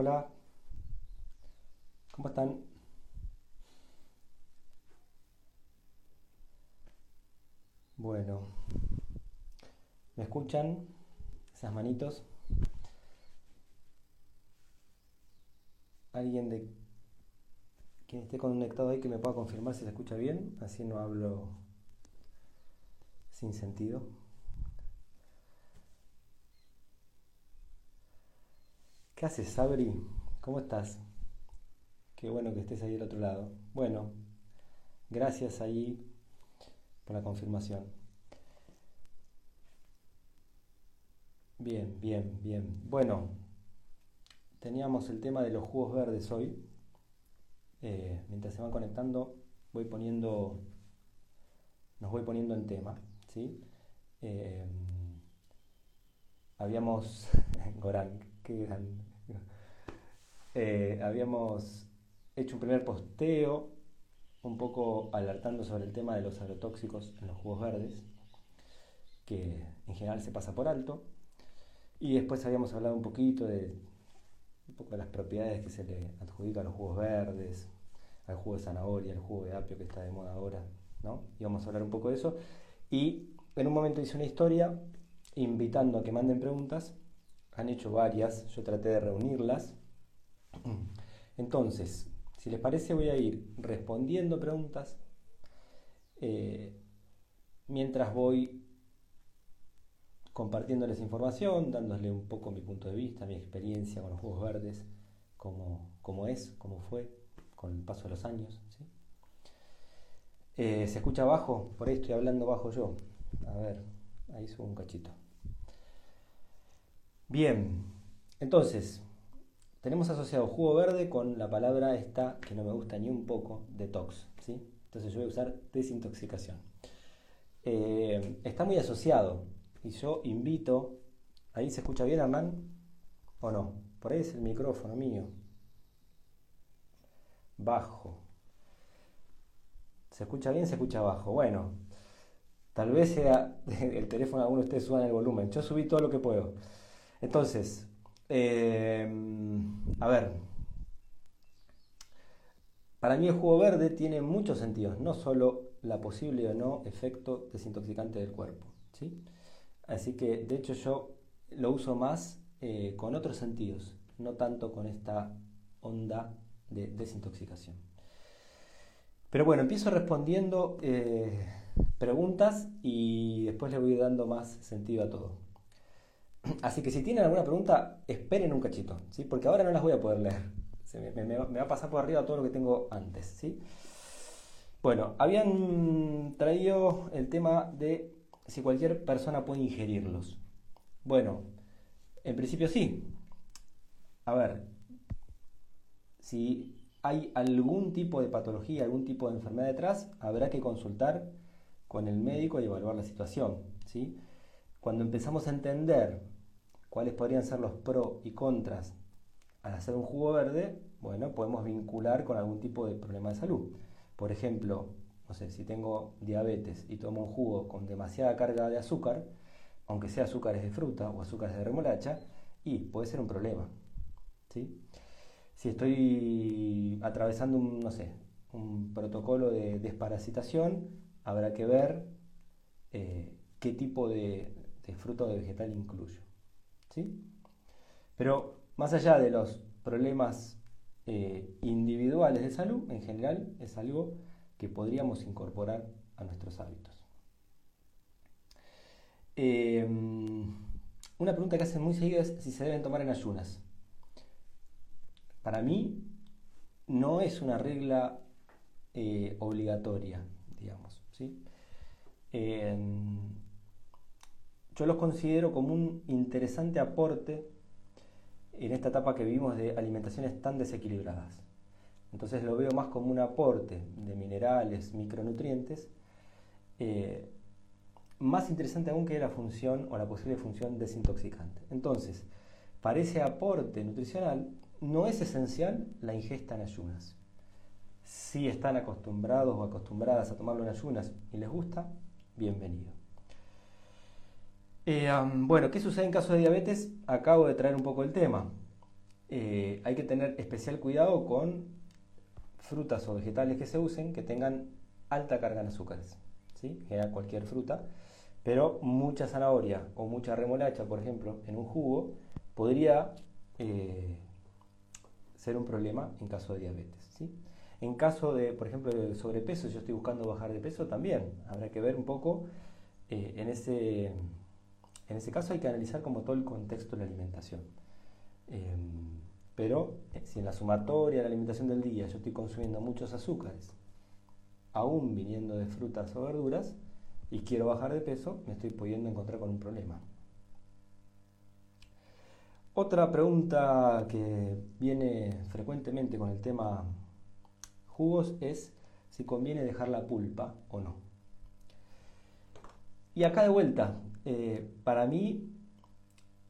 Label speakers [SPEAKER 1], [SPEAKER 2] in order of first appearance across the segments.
[SPEAKER 1] Hola. ¿Cómo están? Bueno. ¿Me escuchan? Esas manitos. Alguien de quien esté conectado ahí que me pueda confirmar si se escucha bien, así no hablo sin sentido. ¿Qué haces, Sabri? ¿Cómo estás? Qué bueno que estés ahí al otro lado. Bueno, gracias ahí por la confirmación. Bien, bien, bien. Bueno, teníamos el tema de los jugos verdes hoy. Eh, mientras se van conectando, voy poniendo, nos voy poniendo en tema, ¿sí? Eh, habíamos, Gorán, qué grande. Eh, habíamos hecho un primer posteo, un poco alertando sobre el tema de los agrotóxicos en los jugos verdes, que en general se pasa por alto. Y después habíamos hablado un poquito de, un poco de las propiedades que se le adjudican a los jugos verdes, al jugo de zanahoria, al jugo de apio que está de moda ahora, ¿no? Y vamos a hablar un poco de eso. Y en un momento hice una historia invitando a que manden preguntas. Han hecho varias, yo traté de reunirlas. Entonces, si les parece, voy a ir respondiendo preguntas eh, mientras voy compartiéndoles información, dándoles un poco mi punto de vista, mi experiencia con los Juegos Verdes, cómo, es, cómo fue con el paso de los años. Eh, ¿Se escucha bajo? Por ahí estoy hablando bajo yo. A ver, ahí subo un cachito. Bien, entonces, tenemos asociado jugo verde con la palabra esta, que no me gusta ni un poco, detox. ¿sí? Entonces yo voy a usar desintoxicación. Eh, está muy asociado y yo invito, ¿ahí se escucha bien Hernán? ¿O no? Por ahí es el micrófono mío. Bajo. ¿Se escucha bien? Se escucha bajo. Bueno, tal vez sea el teléfono alguno de ustedes suban el volumen. Yo subí todo lo que puedo. Entonces, eh, a ver. Para mí el jugo verde tiene muchos sentidos, no solo la posible o no efecto desintoxicante del cuerpo. ¿sí? Así que de hecho yo lo uso más eh, con otros sentidos, no tanto con esta onda de desintoxicación. Pero bueno, empiezo respondiendo eh, preguntas y después le voy dando más sentido a todo. Así que si tienen alguna pregunta, esperen un cachito, ¿sí? porque ahora no las voy a poder leer. me, va a pasar por arriba todo lo que tengo antes. ¿sí? Bueno, habían traído el tema de si cualquier persona puede ingerirlos. Bueno, en principio sí. A ver, si hay algún tipo de patología, algún tipo de enfermedad detrás, habrá que consultar con el médico y evaluar la situación. ¿sí? Cuando empezamos a entender cuáles podrían ser los pros y contras al hacer un jugo verde, bueno, podemos vincular con algún tipo de problema de salud. Por ejemplo, no sé, si tengo diabetes y tomo un jugo con demasiada carga de azúcar, aunque sea azúcares de fruta o azúcares de remolacha, y puede ser un problema. ¿sí? Si estoy atravesando un, no sé, un protocolo de desparasitación, habrá que ver eh, qué tipo de, fruto de vegetal incluyo. ¿sí? Pero más allá de los problemas eh, individuales de salud, en general es algo que podríamos incorporar a nuestros hábitos. Em, una pregunta que hacen muy seguida es si se deben tomar en ayunas. Para mí no es una regla eh, obligatoria, digamos. ¿sí? Yo los considero como un interesante aporte en esta etapa que vivimos de alimentaciones tan desequilibradas. Entonces lo veo más como un aporte de minerales, micronutrientes, eh, más interesante aún que la función o la posible función desintoxicante. Entonces, para ese aporte nutricional no es esencial la ingesta en ayunas. Si están acostumbrados o acostumbradas a tomarlo en ayunas y les gusta, bienvenido. Eh, bueno, ¿qué sucede en caso de diabetes? Acabo de traer un poco el tema. eh, hay que tener especial cuidado con frutas o vegetales que se usen que tengan alta carga en azúcares, ¿sí? cualquier fruta, pero mucha zanahoria o mucha remolacha, por ejemplo, en un jugo, podría eh, ser un problema en caso de diabetes. ¿sí? En caso de, por ejemplo, de sobrepeso, yo estoy buscando bajar de peso, también habrá que ver un poco en, ese, en ese caso hay que analizar como todo el contexto de la alimentación. Em, pero eh, si en la sumatoria de la alimentación del día yo estoy consumiendo muchos azúcares, aún viniendo de frutas o verduras, y quiero bajar de peso, me estoy pudiendo encontrar con un problema. Otra pregunta que viene frecuentemente con el tema jugos es si conviene dejar la pulpa o no. Y acá de vuelta, eh, para mí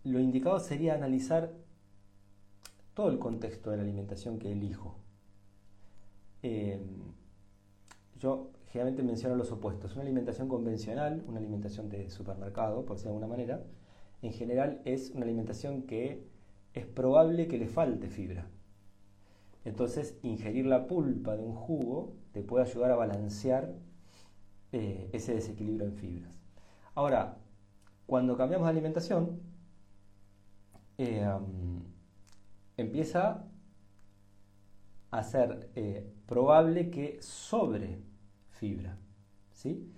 [SPEAKER 1] lo indicado sería analizar todo el contexto de la alimentación que elijo. Eh, yo generalmente menciono los opuestos. Una alimentación convencional, una alimentación de supermercado, por decirlo de alguna manera, en general es una alimentación que es probable que le falte fibra. Entonces, ingerir la pulpa de un jugo te puede ayudar a balancear eh, ese desequilibrio en fibras. Ahora, cuando cambiamos de alimentación, eh, empieza a ser eh, probable que sobre fibra. ¿sí?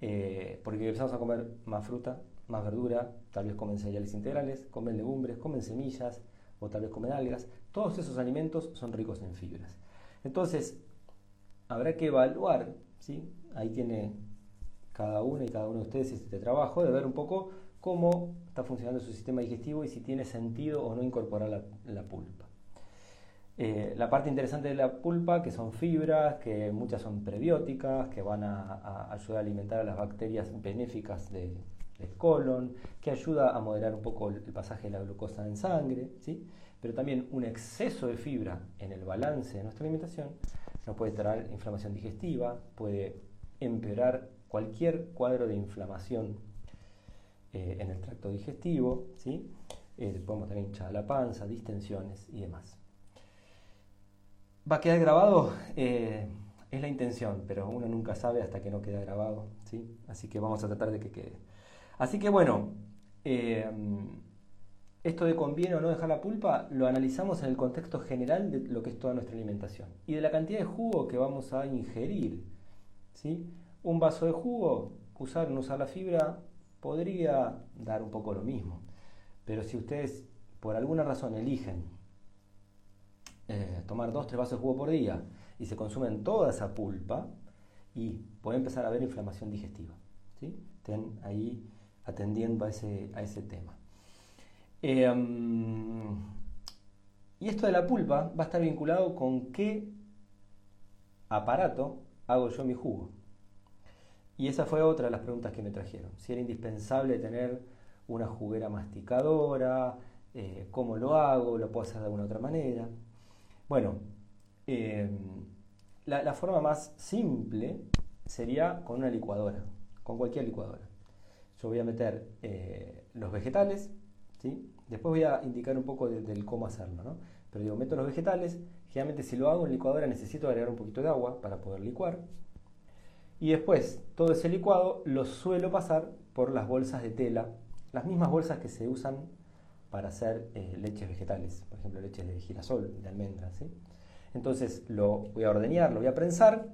[SPEAKER 1] Eh, porque empezamos a comer más fruta, más verdura, tal vez comen cereales integrales, comen legumbres, comen semillas o tal vez comen algas. Todos esos alimentos son ricos en fibras. Entonces, habrá que evaluar, ¿sí? ahí tiene cada uno y cada uno de ustedes este trabajo, de ver un poco cómo está funcionando su sistema digestivo y si tiene sentido o no incorporar la pulpa. Eh, la parte interesante de la pulpa, que son fibras, que muchas son prebióticas, que van a, ayudar a alimentar a las bacterias benéficas del colon, que ayuda a moderar un poco el, pasaje de la glucosa en sangre, ¿sí? pero también un exceso de fibra en el balance de nuestra alimentación nos puede traer inflamación digestiva, puede empeorar cualquier cuadro de inflamación eh, en el tracto digestivo, ¿sí? Eh, podemos tener hinchada la panza, distensiones y demás. ¿Va a quedar grabado? Eh, es la intención, pero uno nunca sabe hasta que no queda grabado, ¿sí? Así que vamos a tratar de que quede. Así que bueno, eh, esto de conviene o no dejar la pulpa lo analizamos en el contexto general de lo que es toda nuestra alimentación y de la cantidad de jugo que vamos a ingerir, ¿sí? Un vaso de jugo, usar o no usar la fibra, podría dar un poco lo mismo. Pero si ustedes por alguna razón eligen eh, tomar dos, tres vasos de jugo por día y se consumen toda esa pulpa y puede empezar a haber inflamación digestiva. ¿sí? Estén ahí atendiendo a ese, tema. Em, y esto de la pulpa va a estar vinculado con qué aparato hago yo mi jugo. Y esa fue otra de las preguntas que me trajeron. Si era indispensable tener una juguera masticadora, eh, cómo lo hago, lo puedo hacer de alguna otra manera. Bueno, eh, la, forma más simple sería con una licuadora, con cualquier licuadora. Yo voy a meter eh, los vegetales, ¿sí? después voy a indicar un poco del cómo hacerlo, ¿no? pero digo, meto los vegetales, generalmente si lo hago en licuadora necesito agregar un poquito de agua para poder licuar, y después todo ese licuado lo suelo pasar por las bolsas de tela, las mismas bolsas que se usan para hacer eh, leches vegetales, por ejemplo leches de girasol, de almendras. Entonces lo voy a ordeñar, lo voy a prensar,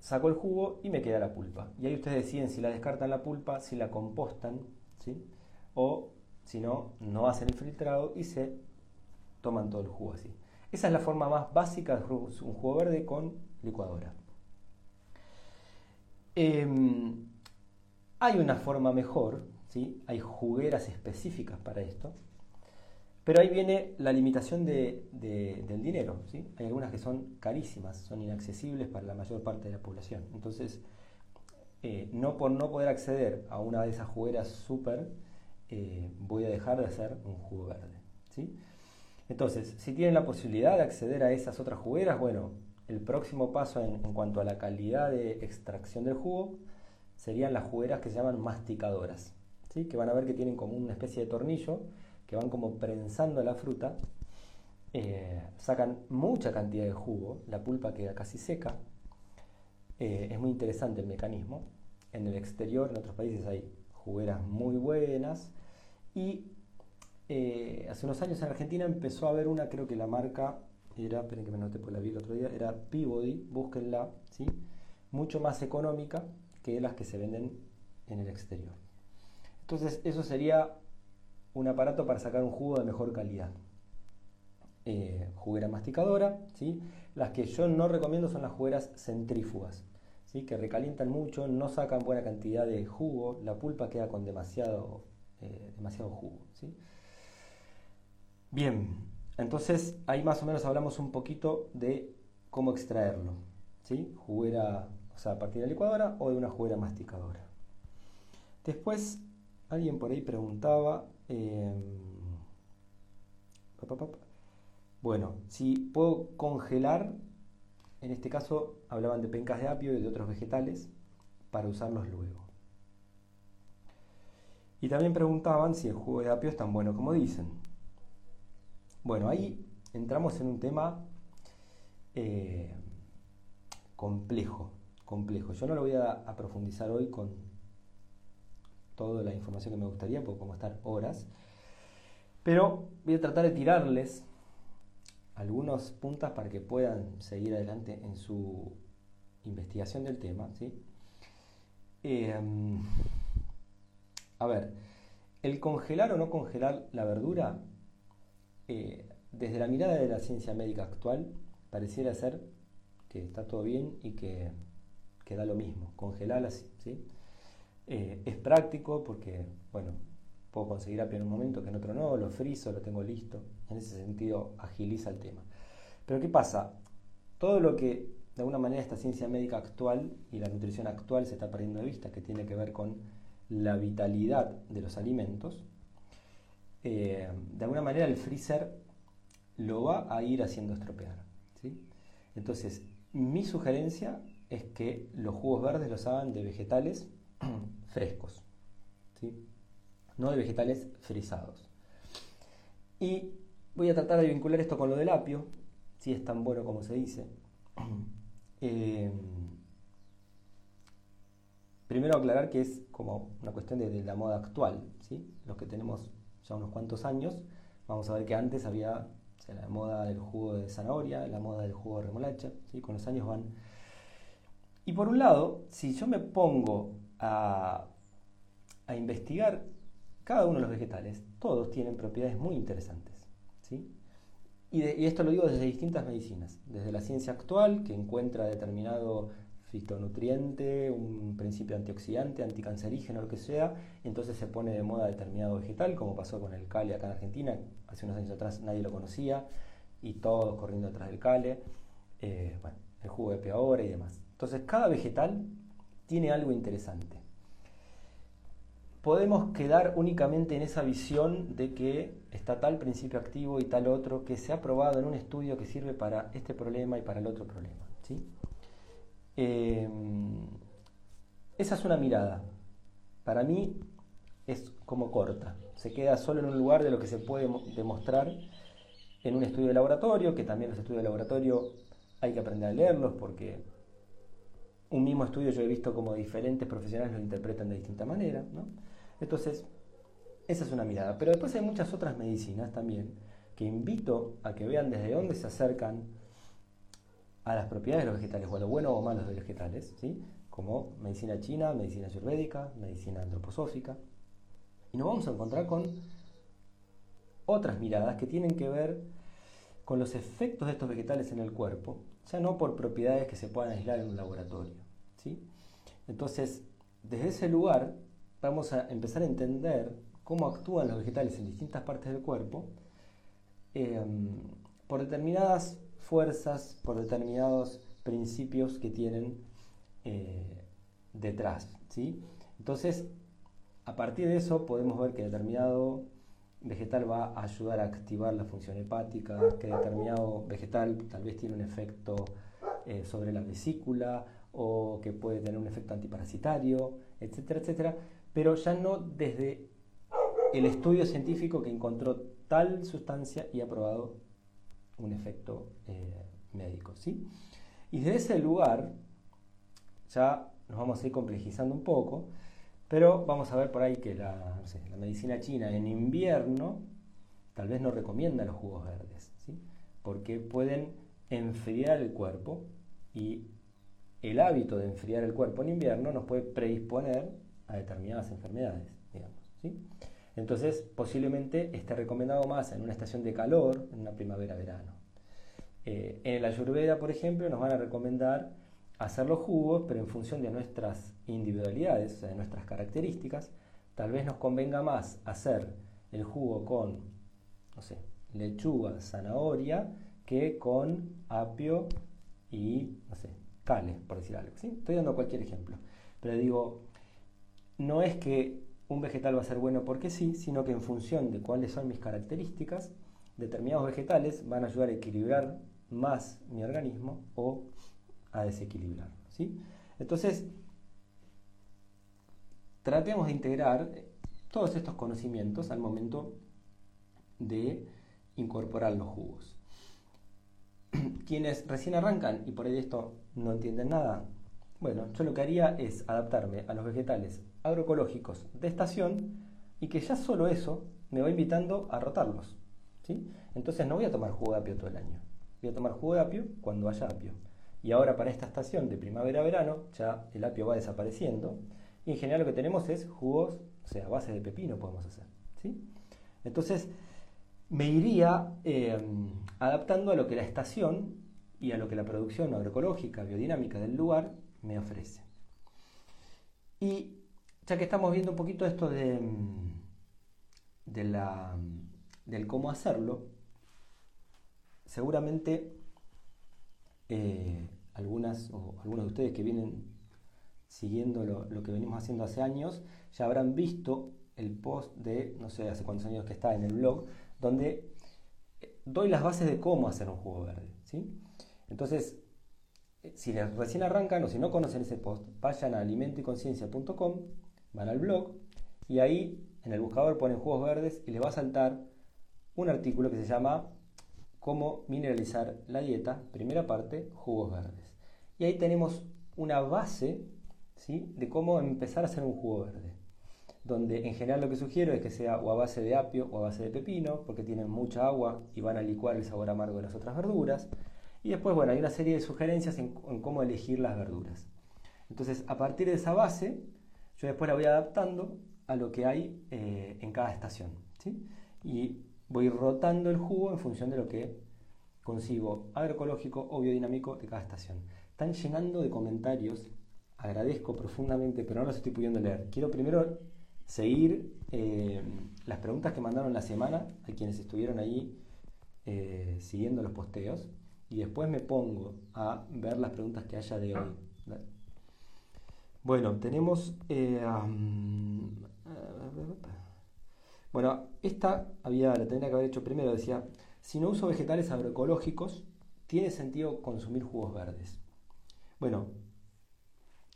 [SPEAKER 1] saco el jugo y me queda la pulpa. Y ahí ustedes deciden si la descartan la pulpa, si la compostan, ¿sí? o si no, no hacen el filtrado y se toman todo el jugo así. Esa es la forma más básica de un jugo verde con licuadora. Em, hay una forma mejor, hay jugueras específicas para esto. Pero ahí viene la limitación del dinero. ¿sí? Hay algunas que son carísimas, son inaccesibles para la mayor parte de la población. Entonces, eh, no por no poder acceder a una de esas jugueras súper, eh, voy a dejar de hacer un jugo verde. ¿sí? Entonces, si tienen la posibilidad de acceder a esas otras jugueras, bueno, el próximo paso en, cuanto a la calidad de extracción del jugo serían las jugueras que se llaman masticadoras que van a ver que tienen como una especie de tornillo que van como prensando la fruta, eh, sacan mucha cantidad de jugo, la pulpa queda casi seca. Eh, es muy interesante el mecanismo. En el exterior, en otros países, hay jugueras muy buenas. Y eh, hace unos años en Argentina empezó a haber una, creo que la marca era, esperen que me noté por la vi el otro día, era Peabody, búsquenla, ¿sí? mucho más económica que las que se venden en el exterior. Entonces, eso sería un aparato para sacar un jugo de mejor calidad. Eh, juguera masticadora, ¿sí? las que yo no recomiendo son las jugueras centrífugas, ¿sí? que recalientan mucho, no sacan buena cantidad de jugo, la pulpa queda con demasiado, eh, demasiado jugo. ¿sí? Bien, entonces ahí más o menos hablamos un poquito de cómo extraerlo, ¿sí? juguera, o sea, a partir de la licuadora o de una juguera masticadora. Después, alguien por ahí preguntaba, em, bueno, si puedo congelar, en este caso hablaban de pencas de apio y de otros vegetales, para usarlos luego. Y también preguntaban si el jugo de apio es tan bueno como dicen. Bueno, ahí entramos en un tema eh, complejo, complejo. Yo no lo voy a, profundizar hoy con toda la información que me gustaría, porque como estar horas, pero voy a tratar de tirarles algunos puntos para que puedan seguir adelante en su investigación del tema. ¿sí? Em, a ver, el congelar o no congelar la verdura, eh, desde la mirada de la ciencia médica actual, pareciera ser que está todo bien y que, da lo mismo, congelarla, ¿sí? Eh, es práctico porque, bueno, puedo conseguir apio en un momento que en otro no, lo friso, lo tengo listo. En ese sentido, agiliza el tema. Pero ¿qué pasa? Todo lo que de alguna manera esta ciencia médica actual y la nutrición actual se está perdiendo de vista, que tiene que ver con la vitalidad de los alimentos, eh, de alguna manera el freezer lo va a ir haciendo estropear. ¿sí? Entonces, mi sugerencia es que los jugos verdes los hagan de vegetales frescos. ¿sí? no de vegetales frisados. Y voy a tratar de vincular esto con lo del apio, si es tan bueno como se dice. Eh, primero aclarar que es como una cuestión de, la moda actual, ¿sí? los que tenemos ya unos cuantos años, vamos a ver que antes había la moda del jugo de zanahoria, la moda del jugo de remolacha, ¿sí? con los años van. Y por un lado, si yo me pongo a, a investigar cada uno de los vegetales, todos tienen propiedades muy interesantes. ¿sí? Y, esto lo digo desde distintas medicinas, desde la ciencia actual, que encuentra determinado fitonutriente, un principio antioxidante, anticancerígeno, lo que sea, entonces se pone de moda determinado vegetal, como pasó con el cale acá en Argentina, hace unos años atrás nadie lo conocía, y todos corriendo detrás del cale, eh, bueno, el jugo de peor y demás. Entonces cada vegetal tiene algo interesante podemos quedar únicamente en esa visión de que está tal principio activo y tal otro que se ha probado en un estudio que sirve para este problema y para el otro problema. ¿sí? Eh, esa es una mirada. Para mí es como corta. Se queda solo en un lugar de lo que se puede demostrar en un estudio de laboratorio, que también los estudios de laboratorio hay que aprender a leerlos porque un mismo estudio yo he visto como diferentes profesionales lo interpretan de distinta manera. ¿no? Entonces, esa es una mirada. Pero después hay muchas otras medicinas también que invito a que vean desde dónde se acercan a las propiedades de los vegetales, o a lo bueno o malo de los vegetales, ¿sí? como medicina china, medicina ayurvédica, medicina antroposófica. Y nos vamos a encontrar con otras miradas que tienen que ver con los efectos de estos vegetales en el cuerpo, ya no por propiedades que se puedan aislar en un laboratorio. ¿sí? Entonces, desde ese lugar vamos a empezar a entender cómo actúan los vegetales en distintas partes del cuerpo em, por determinadas fuerzas, por determinados principios que tienen eh, detrás. ¿sí? Entonces, a partir de eso podemos ver que determinado vegetal va a ayudar a activar la función hepática, que determinado vegetal tal vez tiene un efecto eh, sobre la vesícula o que puede tener un efecto antiparasitario, etcétera, etcétera pero ya no desde el estudio científico que encontró tal sustancia y ha probado un efecto eh, médico. ¿sí? Y desde ese lugar, ya nos vamos a ir complejizando un poco, pero vamos a ver por ahí que la, medicina china en invierno tal vez no recomienda los jugos verdes, ¿sí? porque pueden enfriar el cuerpo y el hábito de enfriar el cuerpo en invierno nos puede predisponer a determinadas enfermedades, digamos. ¿sí? Entonces, posiblemente esté recomendado más en una estación de calor, en una primavera-verano. Eh, en el ayurveda, por ejemplo, nos van a recomendar hacer los jugos, pero en función de nuestras individualidades, o sea, de nuestras características. Tal vez nos convenga más hacer el jugo con, no sé, lechuga, zanahoria, que con apio y, no sé, cale, por decir algo. Estoy dando cualquier ejemplo. Pero digo, no es que un vegetal va a ser bueno porque sí, sino que en función de cuáles son mis características, determinados vegetales van a ayudar a equilibrar más mi organismo o a desequilibrar. ¿sí? Entonces, tratemos de integrar todos estos conocimientos al momento de incorporar los jugos. Quienes recién arrancan y por ahí esto no entienden nada, bueno, yo lo que haría es adaptarme a los vegetales agroecológicos de estación y que ya solo eso me va invitando a rotarlos. ¿sí? Entonces no voy a tomar jugo de apio todo el año. Voy a tomar jugo de apio cuando haya apio. Y ahora para esta estación de primavera-verano ya el apio va desapareciendo y en general lo que tenemos es jugos, o sea, a base de pepino podemos hacer. ¿sí? Entonces me iría eh, adaptando a lo que la estación y a lo que la producción agroecológica, biodinámica del lugar me ofrece. Y ya que estamos viendo un poquito esto de, de la, del cómo hacerlo, seguramente eh, algunas o algunos de ustedes que vienen siguiendo lo, lo, que venimos haciendo hace años, ya habrán visto el post de, no sé hace cuántos años que está en el blog, donde doy las bases de cómo hacer un jugo verde. ¿sí? Entonces, si recién arrancan o si no conocen ese post, vayan a alimentoyconciencia.com, van al blog y ahí en el buscador ponen jugos verdes y les va a saltar un artículo que se llama Cómo mineralizar la dieta, primera parte, jugos verdes. Y ahí tenemos una base ¿sí? de cómo empezar a hacer un jugo verde. Donde en general lo que sugiero es que sea o a base de apio o a base de pepino, porque tienen mucha agua y van a licuar el sabor amargo de las otras verduras. Y después, bueno, hay una serie de sugerencias en, cómo elegir las verduras. Entonces, a partir de esa base, yo después la voy adaptando a lo que hay eh, en cada estación. ¿sí? Y voy rotando el jugo en función de lo que consigo agroecológico o biodinámico de cada estación. Están llenando de comentarios, agradezco profundamente, pero no los estoy pudiendo leer. Quiero primero seguir eh, las preguntas que mandaron la semana a quienes estuvieron ahí eh, siguiendo los posteos y después me pongo a ver las preguntas que haya de hoy. Bueno, tenemos... Eh, bueno, esta había, la tendría que haber hecho primero, decía, si no uso vegetales agroecológicos, ¿tiene sentido consumir jugos verdes? Bueno,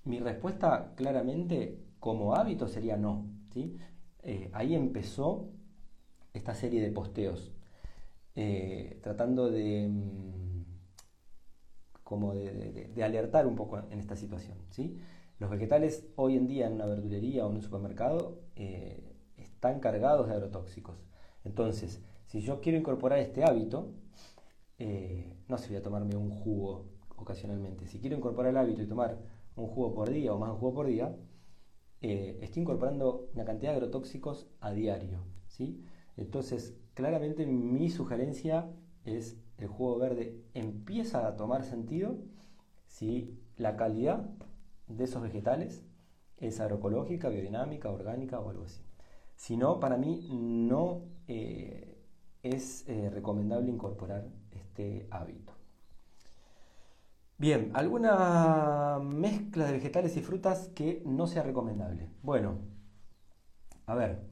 [SPEAKER 1] mi respuesta claramente como hábito sería no. ¿sí? Eh, ahí empezó esta serie de posteos, eh, tratando de... Como de, alertar un poco en esta situación. ¿sí? Los vegetales hoy en día en una verdulería o en un supermercado eh, están cargados de agrotóxicos. Entonces, si yo quiero incorporar este hábito, eh, no se voy a tomarme un jugo ocasionalmente. Si quiero incorporar el hábito y tomar un jugo por día o más un jugo por día, eh, estoy incorporando una cantidad de agrotóxicos a diario. ¿sí? Entonces, claramente mi sugerencia es el jugo verde empieza a tomar sentido si la calidad de esos vegetales es agroecológica, biodinámica, orgánica o algo así. Si no, para mí no eh, es eh, recomendable incorporar este hábito. Bien, ¿alguna mezcla de vegetales y frutas que no sea recomendable? Bueno, a ver,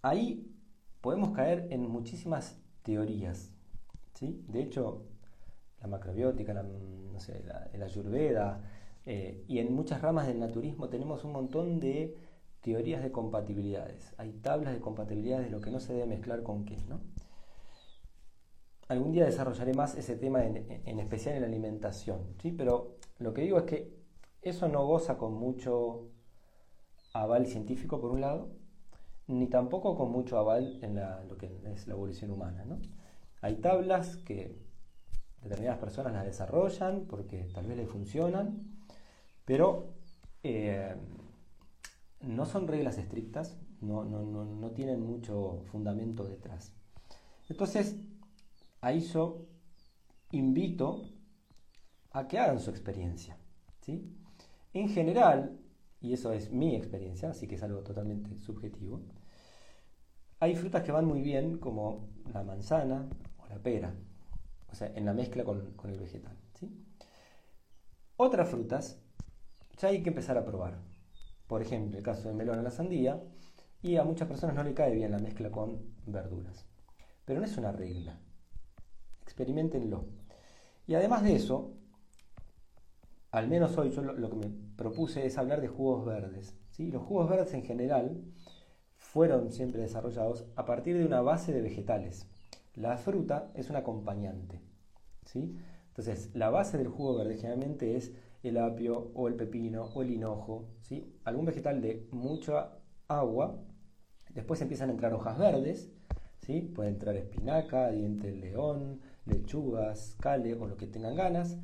[SPEAKER 1] ahí podemos caer en muchísimas teorías. De hecho, la macrobiótica, la, ayurveda eh, y en muchas ramas del naturismo tenemos un montón de teorías de compatibilidades. Hay tablas de compatibilidades de lo que no se debe mezclar con qué, ¿no? Algún día desarrollaré más ese tema en, especial en la alimentación, ¿sí? Pero lo que digo es que eso no goza con mucho aval científico por un lado, ni tampoco con mucho aval en lo que es la evolución humana, ¿no? Hay tablas que determinadas personas las desarrollan porque tal vez les funcionan, pero eh, no son reglas estrictas, no, no, tienen mucho fundamento detrás. Entonces, a eso invito a que hagan su experiencia. ¿sí? En general, y eso es mi experiencia, así que es algo totalmente subjetivo, hay frutas que van muy bien como la manzana o la pera, o sea, en la mezcla con, el vegetal. ¿sí? Otras frutas ya hay que empezar a probar. Por ejemplo, el caso del melón a la sandía, y a muchas personas no le cae bien la mezcla con verduras. Pero no es una regla. Experimentenlo. Y además de eso, al menos hoy yo lo, que me propuse es hablar de jugos verdes. ¿sí? Los jugos verdes en general fueron siempre desarrollados a partir de una base de vegetales. La fruta es un acompañante. ¿sí? Entonces, la base del jugo verde generalmente es el apio o el pepino o el hinojo, ¿sí? algún vegetal de mucha agua. Después empiezan a entrar hojas verdes, ¿sí? puede entrar espinaca, diente de león, lechugas, cale o lo que tengan ganas.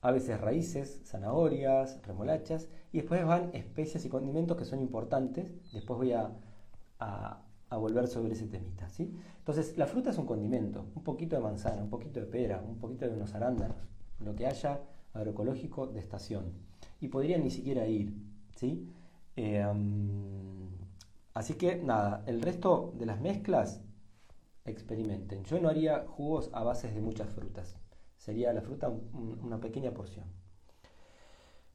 [SPEAKER 1] A veces raíces, zanahorias, remolachas. Y después van especias y condimentos que son importantes. Después voy a, volver sobre ese temita. ¿sí? Entonces, la fruta es un condimento. Un poquito de manzana, un poquito de pera, un poquito de unos arándanos. Lo que haya agroecológico de estación. Y podrían ni siquiera ir, ¿sí? Eh, así que nada, el resto de las mezclas experimenten. Yo no haría jugos a bases de muchas frutas. Sería la fruta una pequeña porción.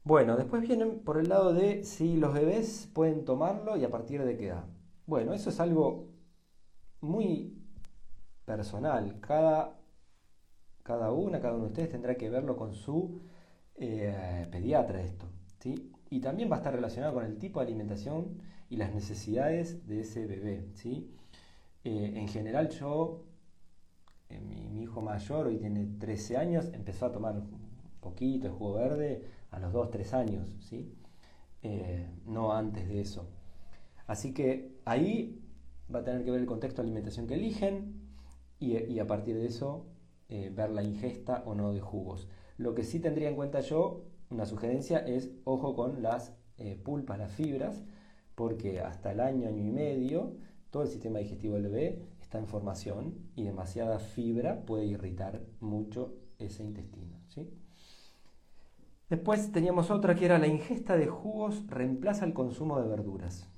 [SPEAKER 1] Bueno, después vienen por el lado de si los bebés pueden tomarlo y a partir de qué edad. Bueno, eso es algo muy personal. Cada, cada una, cada uno de ustedes tendrá que verlo con su eh, pediatra esto. ¿sí? Y también va a estar relacionado con el tipo de alimentación y las necesidades de ese bebé. ¿sí? Eh, en general yo, eh, mi, hijo mayor, hoy tiene 13 años, empezó a tomar un poquito de jugo verde a los 2, 3 años, ¿sí? no antes de eso. Así que ahí va a tener que ver el contexto de alimentación que eligen y, a partir de eso ver la ingesta o no de jugos. Lo que sí tendría en cuenta yo, una sugerencia, es ojo con las eh, pulpas, las fibras, porque hasta el año, año y medio, todo el sistema digestivo del bebé está en formación y demasiada fibra puede irritar mucho ese intestino. Después teníamos otra que era la ingesta de jugos reemplaza el consumo de verduras.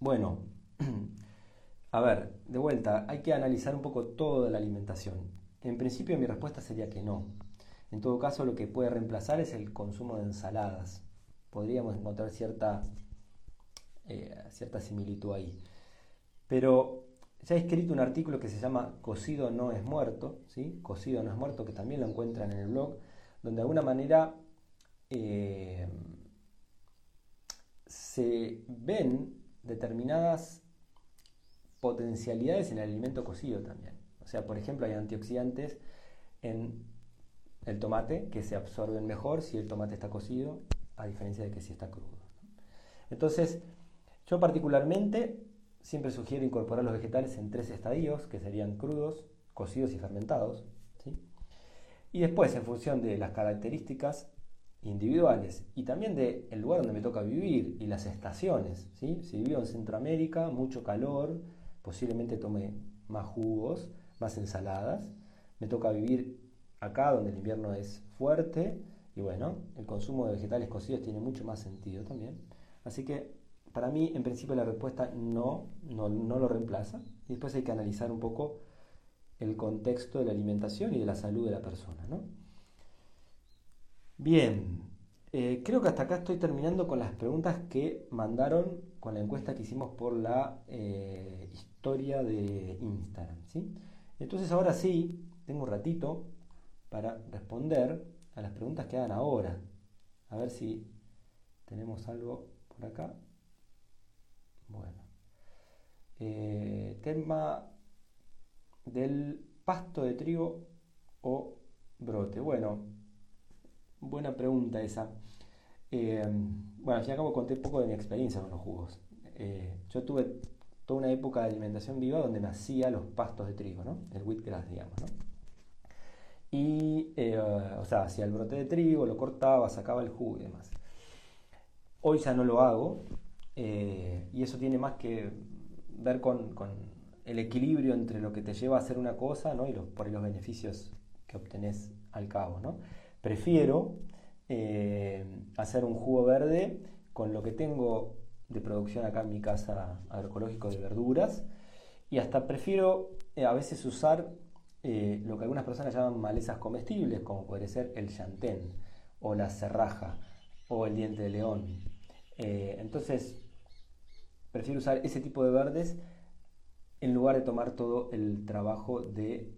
[SPEAKER 1] Bueno, a ver, de vuelta, hay que analizar un poco toda la alimentación. En principio mi respuesta sería que no. En todo caso, lo que puede reemplazar es el consumo de ensaladas. Podríamos encontrar cierta, eh, cierta similitud ahí. Pero ya he escrito un artículo que se llama Cocido no es muerto, ¿sí? Cocido no es muerto, que también lo encuentran en el blog, donde de alguna manera eh, se ven determinadas potencialidades en el alimento cocido también. O sea, por ejemplo, hay antioxidantes en el tomate, que se absorben mejor si el tomate está cocido, a diferencia de que si está crudo. Entonces, yo particularmente siempre sugiero incorporar los vegetales en tres estadios, que serían crudos, cocidos y fermentados. Y después, en función de las características individuales y también del lugar donde me toca vivir y las estaciones. ¿sí? Si vivo en Centroamérica, mucho calor, posiblemente tome más jugos, más ensaladas. Me toca vivir acá donde el invierno es fuerte y bueno, el consumo de vegetales cocidos tiene mucho más sentido también. Así que para mí en principio la respuesta no, no, lo reemplaza y después hay que analizar un poco el contexto de la alimentación y de la salud de la persona. ¿no? Bien, eh, creo que hasta acá estoy terminando con las preguntas que mandaron con la encuesta que hicimos por la eh, historia de Instagram. ¿sí? Entonces ahora sí, tengo un ratito para responder a las preguntas que hagan ahora. A ver si tenemos algo por acá. Bueno. Eh, tema del pasto de trigo o brote. Bueno, buena pregunta esa. Eh, bueno, al fin y al cabo conté un poco de mi experiencia con los jugos. Eh, yo tuve toda una época de alimentación viva donde nacía los pastos de trigo, ¿no? El wheatgrass, digamos, ¿no? Y, o sea, hacía el brote de trigo, lo cortaba, sacaba el jugo y demás. Hoy ya no lo hago y eso tiene más que ver con, el equilibrio entre lo que te lleva a hacer una cosa ¿no? y por los beneficios que obtenés al cabo. ¿no? Prefiero eh, hacer un jugo verde con lo que tengo de producción acá en mi casa agroecológico de verduras y hasta prefiero eh, a veces usar eh, lo que algunas personas llaman malezas comestibles, como puede ser el chantén o la serraja o el diente de león. entonces, prefiero usar ese tipo de verdes en lugar de tomar todo el trabajo de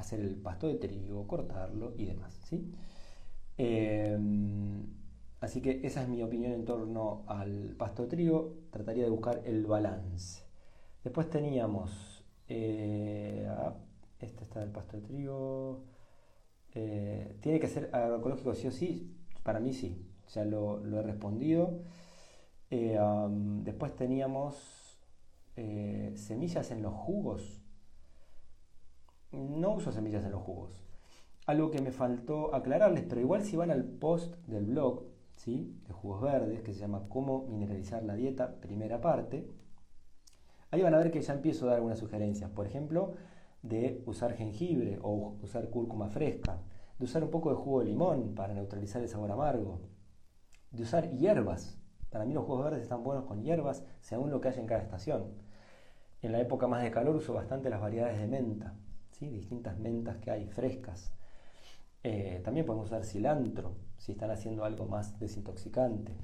[SPEAKER 1] hacer el pasto de trigo, cortarlo y demás. ¿sí? Em, así que esa es mi opinión en torno al pasto de trigo. Trataría de buscar el balance. Después teníamos, eh, ah, este está el pasto de trigo. Eh, ¿Tiene que ser agroecológico sí o sí? Para mí sí, ya lo he respondido. Eh, después teníamos semillas en los jugos. No uso semillas en los jugos. Algo que me faltó aclararles, pero igual si van al post del blog ¿sí? de Jugos Verdes, que se llama Cómo mineralizar la dieta, primera parte, ahí van a ver que ya empiezo a dar algunas sugerencias. Por ejemplo, de usar jengibre o usar cúrcuma fresca, de usar un poco de jugo de limón para neutralizar el sabor amargo, de usar hierbas para mí los jugos verdes están buenos con hierbas según lo que haya en cada estación. En la época más de calor uso bastante las variedades de menta, distintas mentas que hay frescas. Eh, también podemos usar cilantro si están haciendo algo más desintoxicante.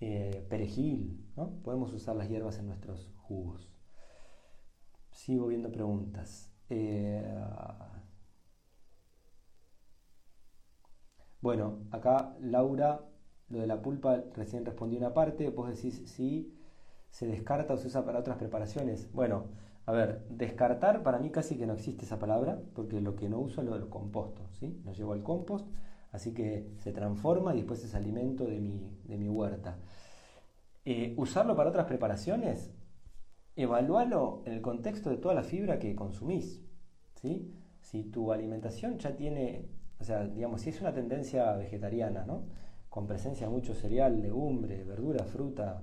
[SPEAKER 1] Eh, perejil, ¿no? podemos usar las hierbas en nuestros jugos. Sigo viendo preguntas. Eh, bueno, acá Laura lo de la pulpa recién respondí una parte, vos decís si se descarta o se usa para otras preparaciones. Bueno, a ver, descartar para mí casi que no existe esa palabra, porque lo que no uso es lo del composto, ¿sí? Lo llevo al compost, así que se transforma y después es alimento de mi, de mi huerta. Eh, usarlo para otras preparaciones, evalúalo en el contexto de toda la fibra que consumís, ¿sí? Si tu alimentación ya tiene, o sea, digamos, si es una tendencia vegetariana, ¿no? con presencia de mucho cereal, legumbre, verdura, fruta.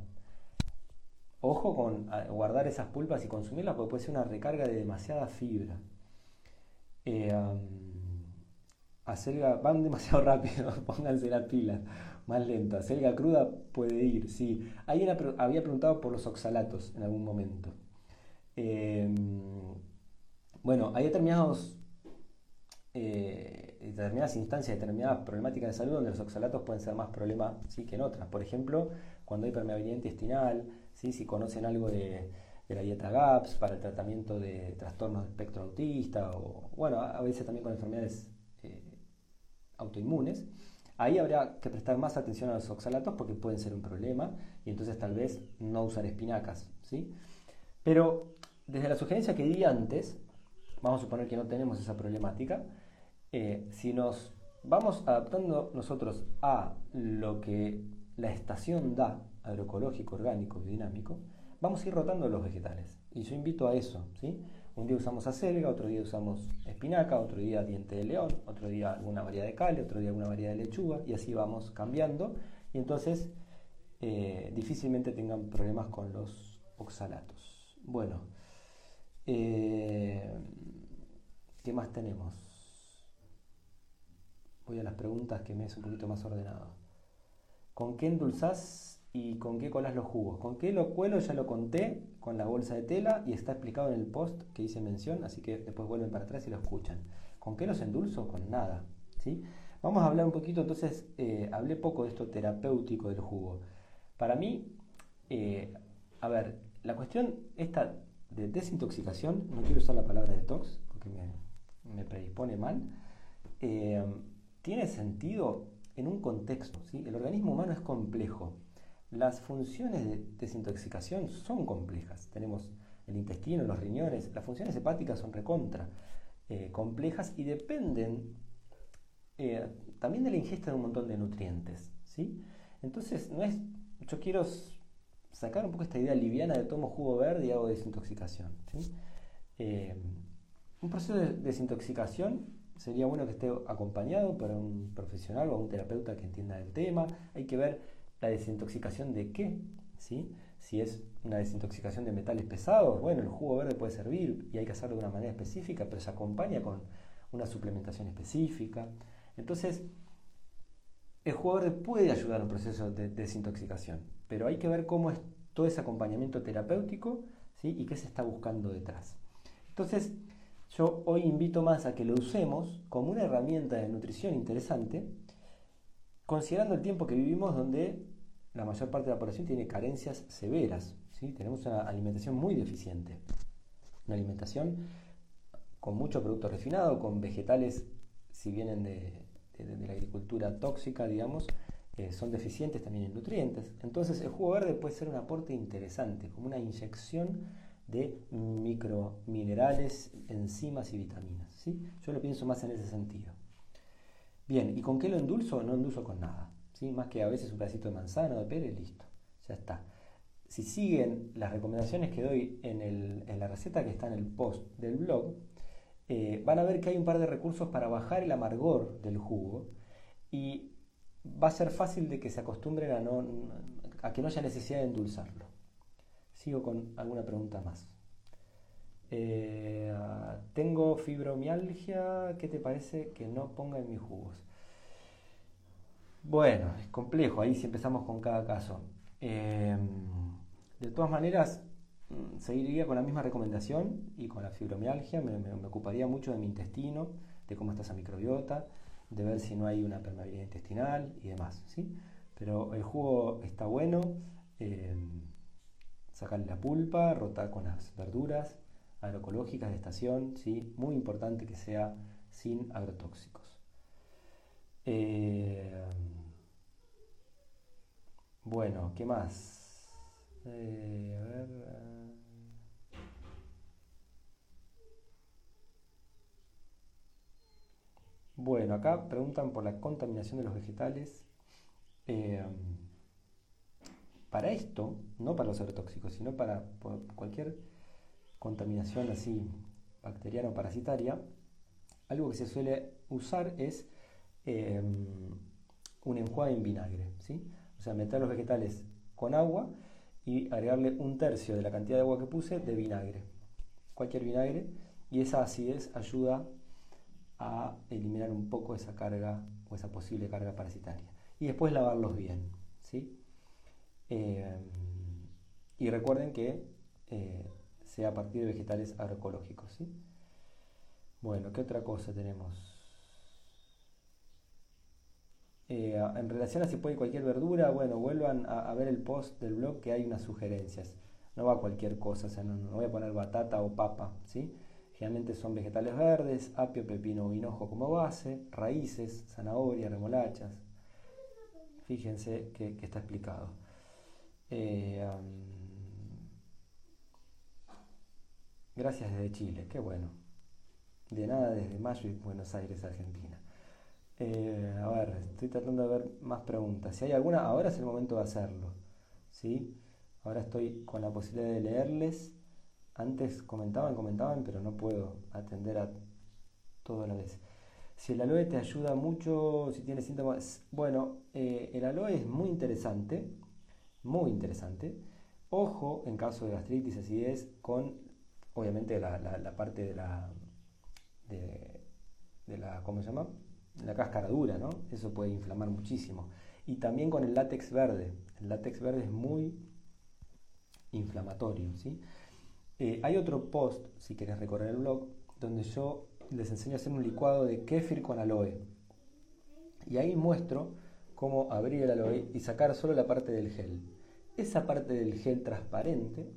[SPEAKER 1] Ojo con guardar esas pulpas y consumirlas porque puede ser una recarga de demasiada fibra. Eh, a selga van demasiado rápido, pónganse las pilas, más lenta. Selga cruda puede ir, sí. Alguien había preguntado por los oxalatos en algún momento. Eh, bueno, hay determinados eh, determinadas instancias, determinadas problemáticas de salud donde los oxalatos pueden ser más problema ¿sí? que en otras. Por ejemplo, cuando hay permeabilidad intestinal, si conocen algo de, la dieta GAPS para el tratamiento de trastornos de espectro autista o, bueno, a veces también con enfermedades eh, autoinmunes. Ahí habría que prestar más atención a los oxalatos porque pueden ser un problema y entonces tal vez no usar espinacas. ¿sí? Pero desde la sugerencia que di antes, vamos a suponer que no tenemos esa problemática, eh, si nos vamos adaptando nosotros a lo que la estación da, agroecológico, orgánico, biodinámico, vamos a ir rotando los vegetales. Y yo invito a eso, ¿sí? Un día usamos acelga, otro día usamos espinaca, otro día diente de león, otro día alguna variedad de cale, otro día alguna variedad de lechuga, y así vamos cambiando. Y entonces eh, difícilmente tengan problemas con los oxalatos. Bueno, eh, ¿qué más tenemos? voy a las preguntas que me es un poquito más ordenado. ¿Con qué endulzás y con qué colas los jugos? ¿Con qué lo cuelo? Ya lo conté con la bolsa de tela y está explicado en el post que hice mención, así que después vuelven para atrás y lo escuchan. ¿Con qué los endulzo? Con nada. ¿sí? Vamos a hablar un poquito, entonces, eh, hablé poco de esto terapéutico del jugo. Para mí, eh, a ver, la cuestión esta de desintoxicación, no quiero usar la palabra detox porque me, predispone mal, eh, tiene sentido en un contexto. ¿sí? El organismo humano es complejo. Las funciones de desintoxicación son complejas. Tenemos el intestino, los riñones, las funciones hepáticas son recontra eh, complejas y dependen eh, también de la ingesta de un montón de nutrientes. ¿sí? Entonces, no es, yo quiero sacar un poco esta idea liviana de tomo jugo verde y hago desintoxicación. Eh, un proceso de desintoxicación sería bueno que esté acompañado por un profesional o un terapeuta que entienda el tema. Hay que ver la desintoxicación de qué. ¿sí? Si es una desintoxicación de metales pesados, bueno, el jugo verde puede servir y hay que hacerlo de una manera específica, pero se acompaña con una suplementación específica. Entonces, el jugo verde puede ayudar en un proceso de desintoxicación, pero hay que ver cómo es todo ese acompañamiento terapéutico ¿sí? y qué se está buscando detrás. Entonces, yo hoy invito más a que lo usemos como una herramienta de nutrición interesante, considerando el tiempo que vivimos donde la mayor parte de la población tiene carencias severas. ¿sí? Tenemos una alimentación muy deficiente. Una alimentación con mucho producto refinado, con vegetales, si vienen de, la agricultura tóxica, digamos, eh, son deficientes también en nutrientes. Entonces el jugo verde puede ser un aporte interesante, como una inyección de microminerales, enzimas y vitaminas. ¿sí? Yo lo pienso más en ese sentido. Bien, ¿y con qué lo endulzo? No endulzo con nada. ¿sí? Más que a veces un pedacito de manzana o de pere, listo. Ya está. Si siguen las recomendaciones que doy en, la receta que está en el post del blog, eh, van a ver que hay un par de recursos para bajar el amargor del jugo y va a ser fácil de que se acostumbren a que no haya necesidad de endulzarlo. Sigo con alguna pregunta más. Eh, tengo fibromialgia, ¿qué te parece que no ponga en mis jugos? Bueno, es complejo, ahí si empezamos con cada caso. Eh, de todas maneras, mm, seguiría con la misma recomendación y con la fibromialgia, me, ocuparía mucho de mi intestino, de cómo está esa microbiota, de ver si no hay una permeabilidad intestinal y demás. ¿sí? Pero el jugo está bueno. Eh, sacarle la pulpa, rotar con las verduras agroecológicas de estación, ¿sí? muy importante que sea sin agrotóxicos. Eh, bueno, ¿qué más? Eh, a ver. Eh. Bueno, acá preguntan por la contaminación de los vegetales. Para esto, no para los agrotóxicos, sino para cualquier contaminación así bacteriana o parasitaria, algo que se suele usar es em, un enjuague en vinagre. O sea, meter los vegetales con agua y agregarle un tercio de la cantidad de agua que puse de vinagre. Cualquier vinagre. Y esa acidez ayuda a eliminar un poco esa carga o esa posible carga parasitaria. Y después lavarlos bien. ¿sí? Eh, y recuerden que eh, sea a partir de vegetales agroecológicos. ¿sí? Bueno, ¿qué otra cosa tenemos? Eh, en relación a si puede cualquier verdura, bueno, vuelvan a, ver el post del blog que hay unas sugerencias. No va cualquier cosa, no, voy a poner batata o papa, ¿sí? Generalmente son vegetales verdes, apio, pepino o hinojo como base, raíces, zanahoria, remolachas. Fíjense que está explicado. Eh, gracias desde Chile, qué bueno. De nada desde Mayo y Buenos Aires, Argentina. Eh, a ver, estoy tratando de ver más preguntas. Si hay alguna, ahora es el momento de hacerlo. ¿sí? Ahora estoy con la posibilidad de leerles. Antes comentaban, comentaban, pero no puedo atender a todo a la vez. Si el aloe te ayuda mucho, si tienes síntomas, bueno, eh, el aloe es muy interesante muy interesante. Ojo en caso de gastritis, acidez, con obviamente la, parte de la, de, la, ¿cómo se llama? La cáscara dura, ¿no? Eso puede inflamar muchísimo. Y también con el látex verde. El látex verde es muy inflamatorio, ¿sí? Eh, hay otro post, si quieres recorrer el blog, donde yo les enseño a hacer un licuado de kéfir con aloe. Y ahí muestro cómo abrir el aloe y sacar solo la parte del gel. Esa parte del gel transparente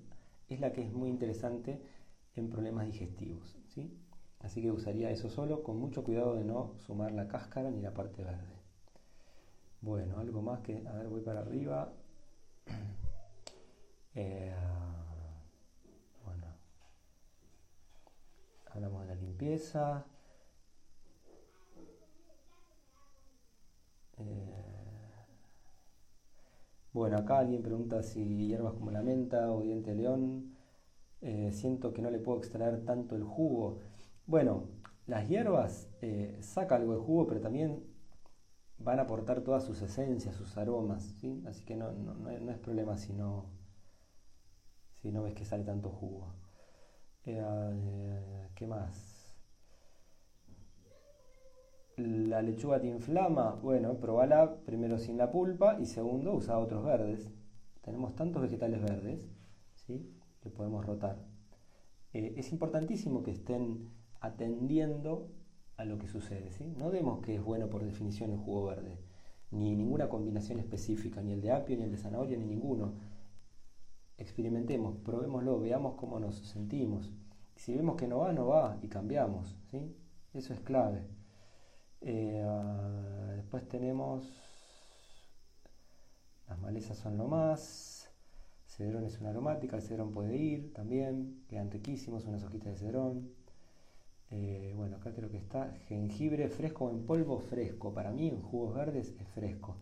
[SPEAKER 1] es la que es muy interesante en problemas digestivos. ¿sí? Así que usaría eso solo, con mucho cuidado de no sumar la cáscara ni la parte verde. Bueno, algo más que, a ver, voy para arriba. Eh, bueno, hablamos de la limpieza. Eh, bueno, acá alguien pregunta si hierbas como la menta o diente de león, eh, siento que no le puedo extraer tanto el jugo. Bueno, las hierbas eh, saca algo de jugo, pero también van a aportar todas sus esencias, sus aromas, ¿sí? Así que no, no, es problema si no, si no ves que sale tanto jugo. ¿Qué más? la lechuga te inflama, bueno, probala primero sin la pulpa y segundo usa otros verdes. Tenemos tantos vegetales verdes, ¿sí? Podemos rotar. Eh, es importantísimo que estén atendiendo a lo que sucede, ¿sí? No demos que es bueno por definición el jugo verde, ni ninguna combinación específica, ni el de apio, ni el de zanahoria, ni ninguno. Experimentemos, probémoslo, veamos cómo nos sentimos. Si vemos que no va, no va y cambiamos, ¿sí? Eso es clave. Eh, ah, después tenemos las malezas son lo más. Cedrón es una aromática, el cedrón puede ir también, quedan riquísimos, unas hojitas de cedrón. Eh, bueno, acá creo que está jengibre fresco en polvo fresco. Para mí en jugos verdes es fresco.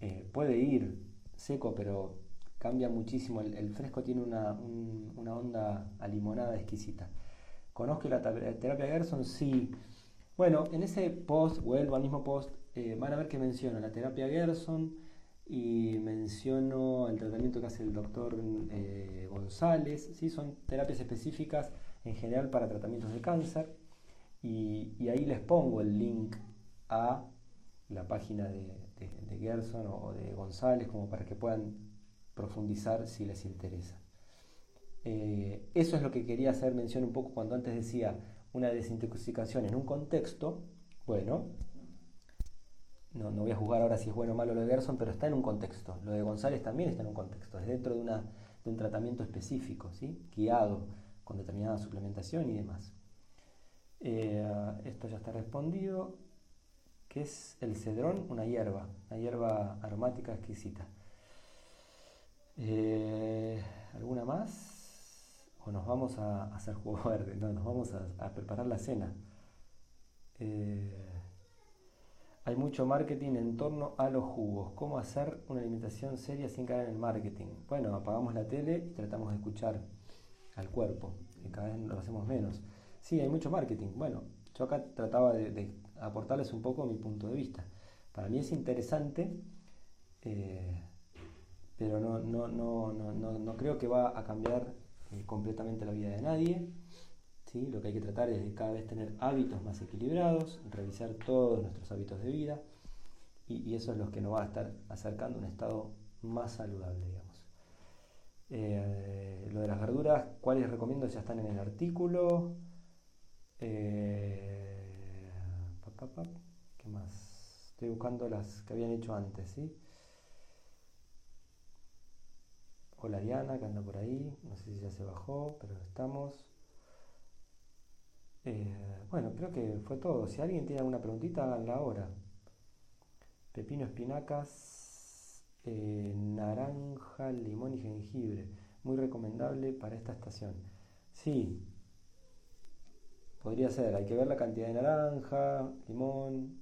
[SPEAKER 1] Eh, puede ir seco, pero cambia muchísimo. El, fresco tiene una, una, onda a limonada exquisita. ¿Conozco la terapia Gerson? Sí. Bueno, en ese post, vuelvo al mismo post, eh, van a ver que menciono la terapia Gerson y menciono el tratamiento que hace el doctor eh, González. ¿sí? Son terapias específicas en general para tratamientos de cáncer. Y, ahí les pongo el link a la página de, Gerson o, de González como para que puedan profundizar si les interesa. Eh, eso es lo que quería hacer mención un poco cuando antes decía una desintoxicación en un contexto, bueno, no, no voy a juzgar ahora si es bueno o malo lo de Gerson, pero está en un contexto. Lo de González también está en un contexto, es dentro de, una, de un tratamiento específico, ¿sí? guiado con determinada suplementación y demás. Eh, esto ya está respondido. ¿Qué es el cedrón? Una hierba, una hierba aromática exquisita. Eh, ¿Alguna más? o nos vamos a, hacer jugo verde, no, nos vamos a, preparar la cena. Eh, hay mucho marketing en torno a los jugos. ¿Cómo hacer una alimentación seria sin caer en el marketing? Bueno, apagamos la tele y tratamos de escuchar al cuerpo, que cada vez lo hacemos menos. Sí, hay mucho marketing. Bueno, yo acá trataba de, aportarles un poco mi punto de vista. Para mí es interesante, eh, pero no, no, no, no creo que va a cambiar eh, completamente la vida de nadie. ¿Sí? Lo que hay que tratar es de cada vez tener hábitos más equilibrados, revisar todos nuestros hábitos de vida y, eso es lo que nos va a estar acercando a un estado más saludable, digamos. Eh, lo de las verduras, ¿cuáles recomiendo? Ya están en el artículo. Eh, ¿Qué más? Estoy buscando las que habían hecho antes, ¿sí? Hola Diana, que anda por ahí. No sé si ya se bajó, pero estamos. Eh, bueno, creo que fue todo. Si alguien tiene alguna preguntita, háganla ahora. Pepino, espinacas, eh, naranja, limón y jengibre. Muy recomendable para esta estación. Sí, podría ser. Hay que ver la cantidad de naranja, limón,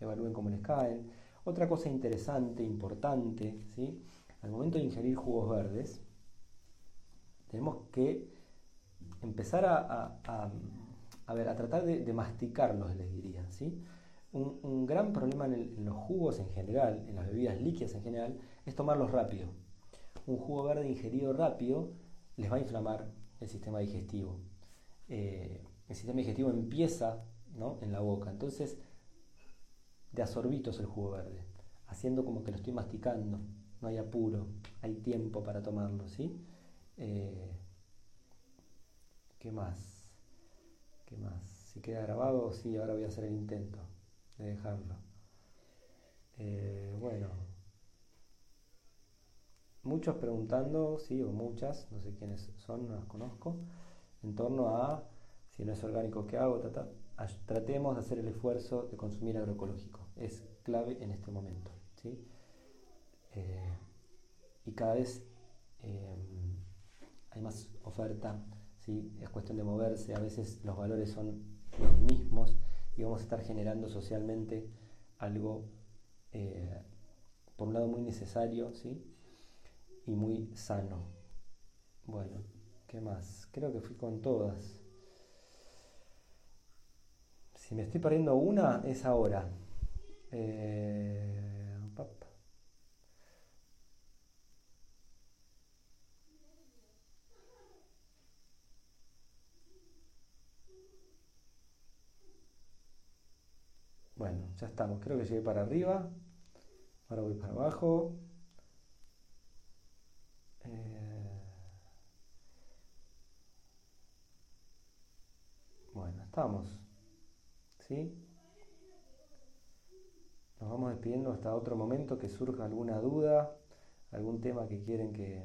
[SPEAKER 1] evalúen cómo les caen. Otra cosa interesante, importante, ¿sí? al momento de ingerir jugos verdes, tenemos que empezar a, ver, a tratar de, masticarlos, les diría. ¿sí? Un, gran problema en, los jugos en general, en las bebidas líquidas en general, es tomarlos rápido. Un jugo verde ingerido rápido les va a inflamar el sistema digestivo. Eh, el sistema digestivo empieza en la boca, entonces de asorbitos el jugo verde, haciendo como que lo estoy masticando no hay apuro, hay tiempo para tomarlo, ¿sí? Eh, ¿Qué más? ¿Qué más? Si queda grabado, sí, ahora voy a hacer el intento de dejarlo. Eh, bueno, muchos preguntando, sí, o muchas, no sé quiénes son, no las conozco, en torno a si no es orgánico, ¿qué hago? Tratemos de hacer el esfuerzo de consumir agroecológico. Es clave en este momento. ¿sí? Eh, y cada vez em, hay más oferta, es cuestión de moverse, a veces los valores son los mismos y vamos a estar generando socialmente algo, eh, por un lado, muy necesario ¿sí? y muy sano. Bueno, ¿qué más? Creo que fui con todas. Si me estoy perdiendo una, es ahora. Eh, Bueno, ya estamos. Creo que llegué para arriba. Ahora voy para abajo. Eh, bueno, estamos. ¿Sí? Nos vamos despidiendo hasta otro momento que surja alguna duda, algún tema que quieren que,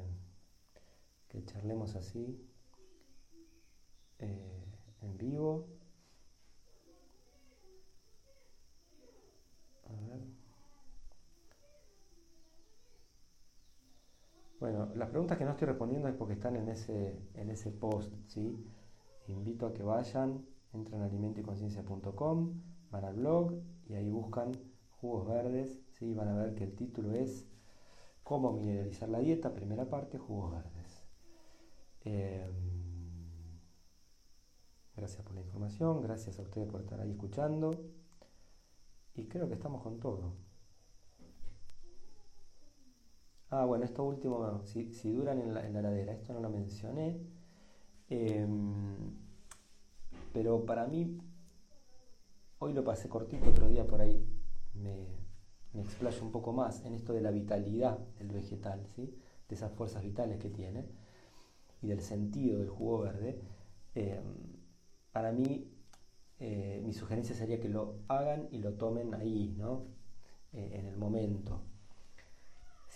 [SPEAKER 1] que charlemos así eh, en vivo. Bueno, las preguntas que no estoy respondiendo es porque están en ese, en ese post, ¿sí? Invito a que vayan, entran a alimentoyconciencia.com, van al blog y ahí buscan jugos verdes, ¿sí? Van a ver que el título es Cómo mineralizar la dieta, primera parte, jugos verdes. Em, gracias por la información, gracias a ustedes por estar ahí escuchando y creo que estamos con todo. Ah, bueno, esto último, si, duran en la, heladera, esto no lo mencioné. Em, pero para mí, hoy lo pasé cortito, otro día por ahí me, me explayo un poco más en esto de la vitalidad del vegetal, ¿sí? de esas fuerzas vitales que tiene y del sentido del jugo verde. Em, para mí, eh, mi sugerencia sería que lo hagan y lo tomen ahí, ¿no? Eh, en el momento.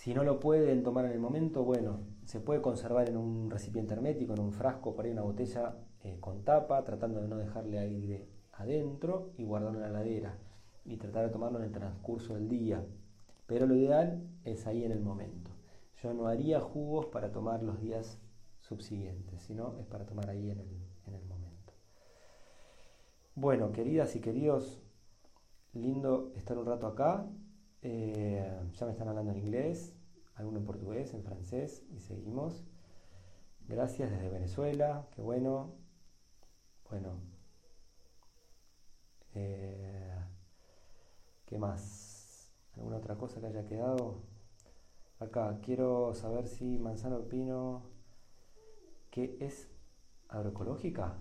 [SPEAKER 1] Si no lo pueden tomar en el momento, bueno, se puede conservar en un recipiente hermético, en un frasco, por ahí una botella eh, con tapa, tratando de no dejarle aire adentro y guardarlo en la heladera y tratar de tomarlo en el transcurso del día. Pero lo ideal es ahí en el momento. Yo no haría jugos para tomar los días subsiguientes, sino es para tomar ahí en el, en el momento. Bueno, queridas y queridos, lindo estar un rato acá. Eh, ya me están hablando en inglés, alguno en portugués, en francés y seguimos. Gracias desde Venezuela, qué bueno. Bueno, eh, ¿qué más? ¿Alguna otra cosa que haya quedado? Acá, quiero saber si Manzano Pino, ¿qué es agroecológica?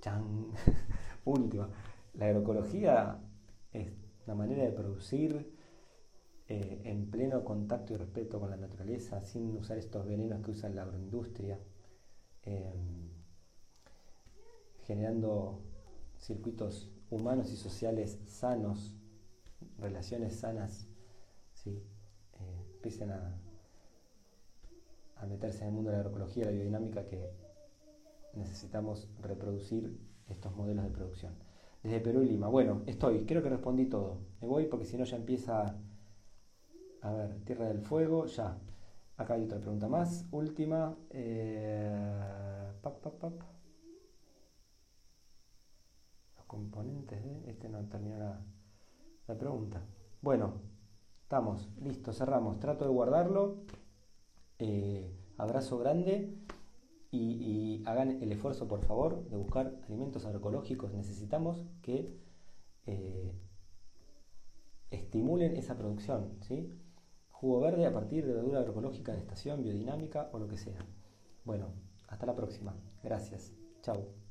[SPEAKER 1] Chan, última. La agroecología es la manera de producir eh, en pleno contacto y respeto con la naturaleza, sin usar estos venenos que usa la agroindustria, em, generando circuitos humanos y sociales sanos, relaciones sanas, ¿sí? Eh, empiecen a, a meterse en el mundo de la agroecología, la biodinámica, que necesitamos reproducir estos modelos de producción. Desde Perú y Lima. Bueno, estoy, creo que respondí todo. Me voy porque si no ya empieza a ver, Tierra del Fuego, ya. Acá hay otra pregunta más, última. Eh, Los componentes de... Este no terminó la, pregunta. Bueno, estamos, listo, cerramos. Trato de guardarlo. Eh, abrazo grande y, hagan el esfuerzo, por favor, de buscar alimentos agroecológicos. Necesitamos que eh, estimulen esa producción, ¿sí? Jugo verde a partir de verdura agroecológica de estación, biodinámica o lo que sea. Bueno, hasta la próxima. Gracias. Chao.